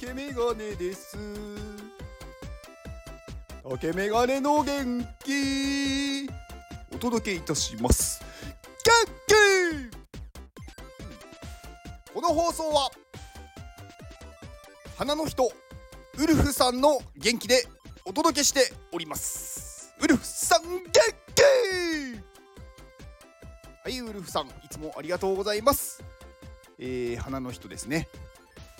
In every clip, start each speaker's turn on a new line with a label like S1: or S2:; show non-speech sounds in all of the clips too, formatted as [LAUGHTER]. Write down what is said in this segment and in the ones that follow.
S1: 竹メガネです。竹メガネの元気。お届けいたします。元気。この放送は花の人ウルフさんの元気でお届けしております。ウルフさん元気。はいウルフさんいつもありがとうございます。えー、花の人ですね。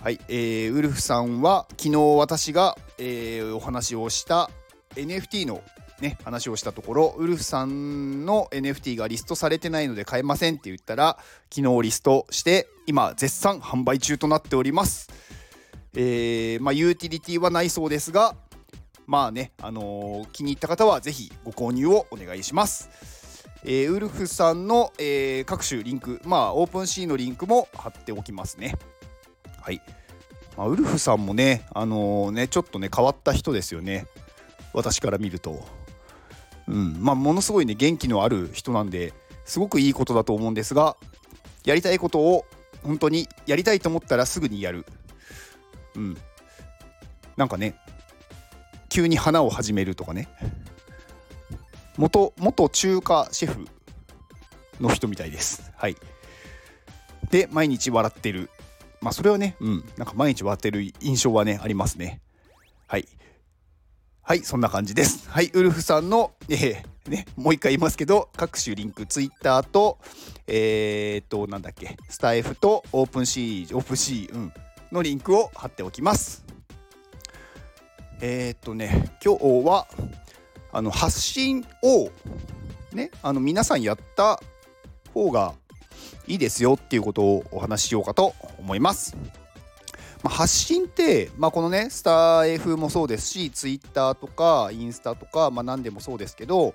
S1: はい、えー、ウルフさんは昨日私が、えー、お話をした NFT のね話をしたところウルフさんの NFT がリストされてないので買えませんって言ったら昨日リストして今絶賛販売中となっておりますえー、まあユーティリティはないそうですがまあねあのー、気に入った方は是非ご購入をお願いしますえー、ウルフさんの、え、各種リンク、まあ、オープンシーのリンクも貼っておきますね。はい。まあ、ウルフさんもね、あのー、ね、ちょっとね、変わった人ですよね。私から見ると。うん、まあ、ものすごいね、元気のある人なんで、すごくいいことだと思うんですが、やりたいことを本当にやりたいと思ったらすぐにやる。うん。なんかね、急に花を始めるとかね。元元中華シェフの人みたいです。はい。で、毎日笑ってる。まあ、それはね、うん、なんか毎日笑ってる印象はね、ありますね。はい。はい、そんな感じです。はい、ウルフさんの、えー、ね、もう一回言いますけど、各種リンク、ツイッターと、えー、っと、なんだっけ、スタイフと OpenSea、OpenSea、うん、のリンクを貼っておきます。えー、っとね、今日は、あの発信をねあの皆さんやった方がいいですよっていうことをお話ししようかと思います。まあ、発信って、まあ、このねスター F もそうですし Twitter とかインスタとか、まあ、何でもそうですけど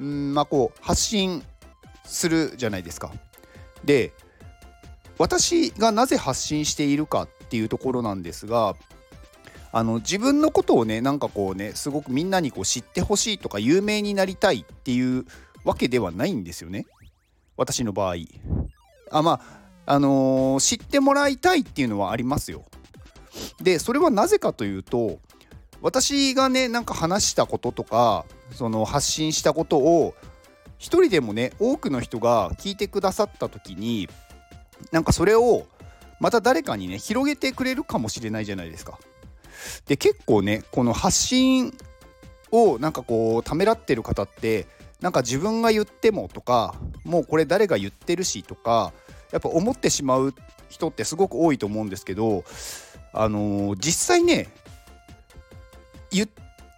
S1: うんまあこう発信するじゃないですか。で私がなぜ発信しているかっていうところなんですがあの自分のことをねなんかこうねすごくみんなにこう知ってほしいとか有名になりたいっていうわけではないんですよね私の場合あまああのー、知ってもらいたいっていうのはありますよでそれはなぜかというと私がねなんか話したこととかその発信したことを一人でもね多くの人が聞いてくださった時になんかそれをまた誰かにね広げてくれるかもしれないじゃないですか。で結構ねこの発信をなんかこうためらってる方ってなんか自分が言ってもとかもうこれ誰が言ってるしとかやっぱ思ってしまう人ってすごく多いと思うんですけどあのー、実際ね言っ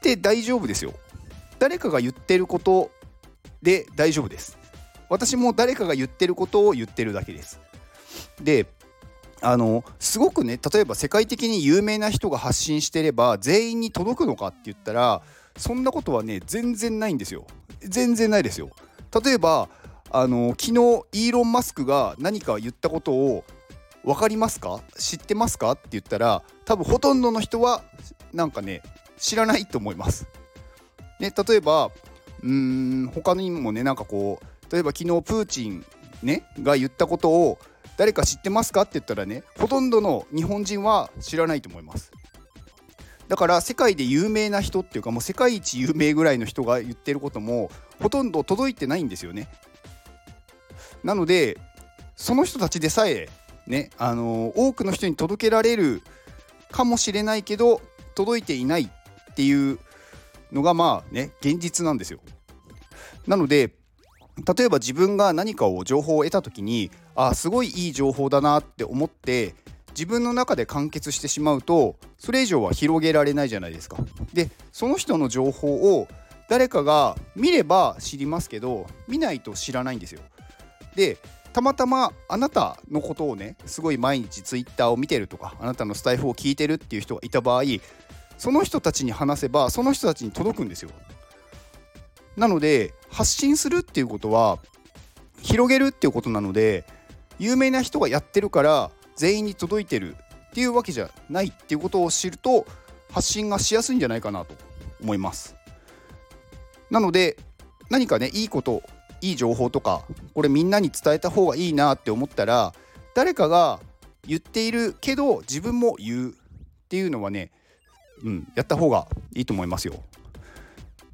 S1: て大丈夫ですよ。誰かが言ってることで大丈夫です。私も誰かが言ってることを言ってるだけです。であのすごくね例えば世界的に有名な人が発信してれば全員に届くのかって言ったらそんなことはね全然ないんですよ。全然ないですよ。例えばあの昨日イーロン・マスクが何か言ったことを分かりますか？知ってますか？って言ったら多分ほとんどの人はなんかね知らないと思います。ね、例えばうーん他にもねなんかこう例えば昨日プーチン、ね、が言ったことを誰か知ってますか？って言ったらねほとんどの日本人は知らないと思います。だから世界で有名な人っていうかもう世界一有名ぐらいの人が言ってることもほとんど届いてないんですよね。なのでその人たちでさえねあの多くの人に届けられるかもしれないけど届いていないっていうのがまあね現実なんですよなので例えば自分が何かを情報を得た時にあすごいいい情報だなって思って自分の中で完結してしまうとそれ以上は広げられないじゃないですか。でその人の情報を誰かが見れば知りますけど見ないと知らないんですよ。でたまたまあなたのことをねすごい毎日 Twitter を見てるとかあなたのスタイフを聞いてるっていう人がいた場合その人たちに話せばその人たちに届くんですよ。なので発信するっていうことは広げるっていうことなので有名な人がやってるから全員に届いてるっていうわけじゃないっていうことを知ると発信がしやすいんじゃないかなと思いますなので何かねいいこといい情報とかこれみんなに伝えた方がいいなって思ったら誰かが言っているけど自分も言うっていうのはね、うん、やった方がいいと思いますよ。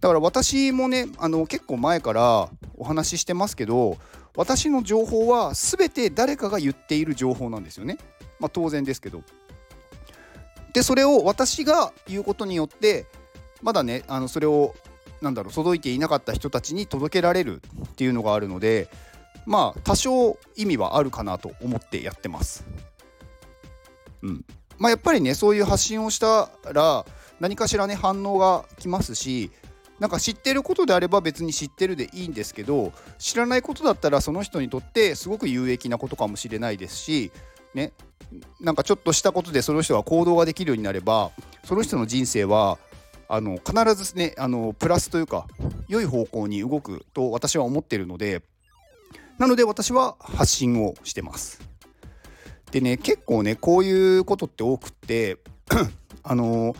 S1: だから私もねあの結構前からお話ししてますけど私の情報は全て誰かが言っている情報なんですよね。まあ、当然ですけど。でそれを私が言うことによってまだねあのそれをなんだろう届いていなかった人たちに届けられるっていうのがあるのでまあ多少意味はあるかなと思ってやってます。うんまあ、やっぱりねそういう発信をしたら何かしらね反応が来ますしなんか知ってることであれば別に知ってるでいいんですけど知らないことだったらその人にとってすごく有益なことかもしれないですしねなんかちょっとしたことでその人が行動ができるようになればその人の人生はあの必ずねあのプラスというか良い方向に動くと私は思ってるのでなので私は発信をしてます。でね結構ねこういうことって多くって [CLEARS THROAT] あの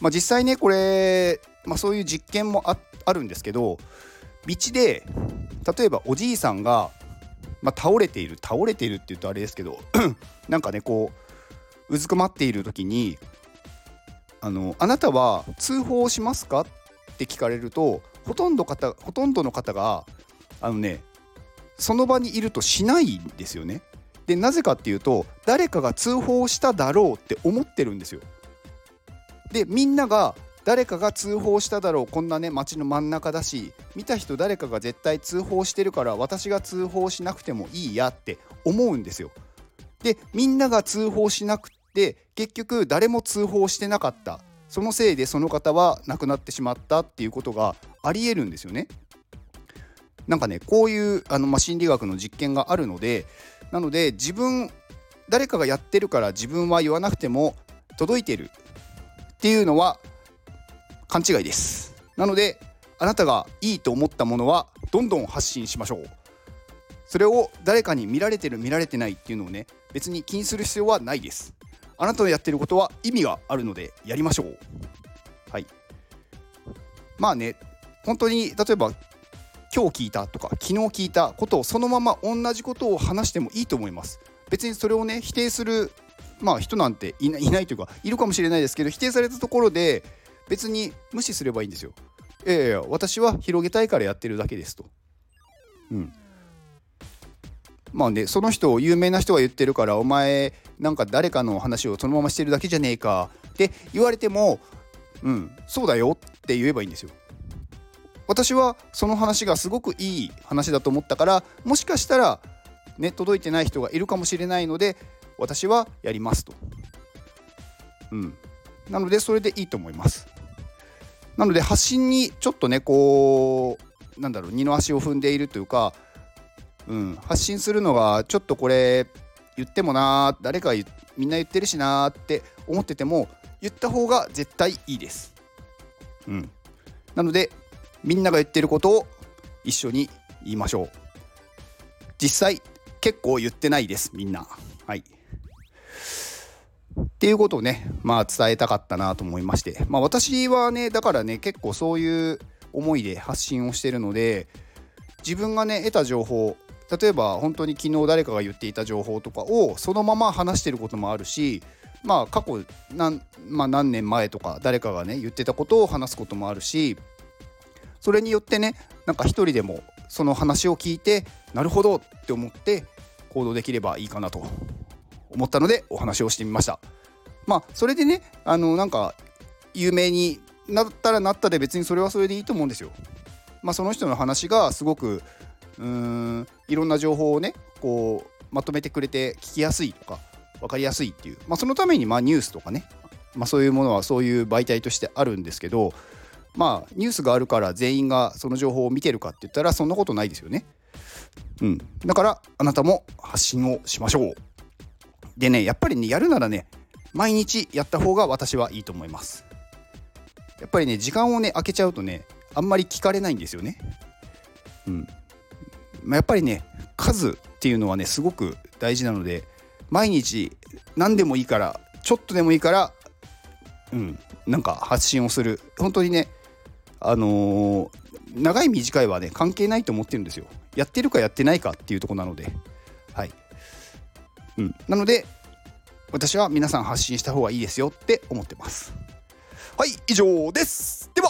S1: まあ、実際ねこれ、まあ、そういう実験もあるんですけど道で例えばおじいさんがまあ、倒れている倒れているって言うとあれですけど [CLEARS THROAT] なんかねこううずくまっている時にあの「あなたは通報しますか?」って聞かれるとほとんど方ほとんどの方があのねその場にいるとしないんですよね。でなぜかっていうと誰かが通報しただろうって思ってるんですよ。でみんなが誰かが通報しただろうこんなね街の真ん中だし見た人誰かが絶対通報してるから私が通報しなくてもいいやって思うんですよ。でみんなが通報しなくて結局誰も通報してなかった。そのせいでその方は亡くなってしまったっていうことがありえるんですよね。なんかねこういうあの、ま、心理学の実験があるのでなので自分誰かがやってるから自分は言わなくても届いてる。っていうのは勘違いです。なのであなたがいいと思ったものはどんどん発信しましょう。それを誰かに見られてる見られてないっていうのをね別に気にする必要はないです。あなたのやってることは意味があるのでやりましょうはいまあね本当に例えば今日聞いたとか昨日聞いたことをそのまま同じことを話してもいいと思います別にそれをね否定するまあ人なんていないというかいるかもしれないですけど否定されたところで別に無視すればいいんですよ。いやいや私は広げたいからやってるだけですと。うん。まあねその人を有名な人が言ってるからお前なんか誰かの話をそのまましてるだけじゃねえかって言われてもうんそうだよって言えばいいんですよ。私はその話がすごくいい話だと思ったからもしかしたらね届いてない人がいるかもしれないので私はやりますと。うん。なのでそれでいいと思います。なので発信にちょっとねこうなんだろう二の足を踏んでいるというか、うん、発信するのがちょっとこれ言ってもな誰かみんな言ってるしなって思ってても言った方が絶対いいです。うん、なのでみんなが言ってることを一緒に言いましょう。実際結構言ってないですみんな。はい。っていうことをね、まあ伝えたかったなと思いまして、まあ私はね、だからね、結構そういう思いで発信をしてるので、自分がね、得た情報、例えば本当に昨日誰かが言っていた情報とかをそのまま話してることもあるし、まあ過去何,、まあ、何年前とか誰かがね、言ってたことを話すこともあるし、それによってね、なんか一人でもその話を聞いて、なるほどって思って行動できればいいかなと思ったのでお話をしてみました。まあそれでねあのなんか有名になったらなったで別にそれはそれでいいと思うんですよ。まあその人の話がすごくうーんいろんな情報をねこうまとめてくれて聞きやすいとか分かりやすいっていう、まあ、そのためにまあニュースとかね、まあ、そういうものはそういう媒体としてあるんですけどまあニュースがあるから全員がその情報を見てるかって言ったらそんなことないですよね。うん、だからあなたも発信をしましょう。でねやっぱりねやるならね毎日やった方が私はいいと思いますやっぱりね時間をね空けちゃうとねあんまり聞かれないんですよねうんまあ、やっぱりね数っていうのはねすごく大事なので毎日何でもいいからちょっとでもいいからうんなんか発信をする。本当にねあのー、長い短いはね関係ないと思ってるんですよ。やってるかやってないかっていうとこなので。はい。うん。なので私は皆さん発信した方がいいですよって思ってます。はい以上です。では。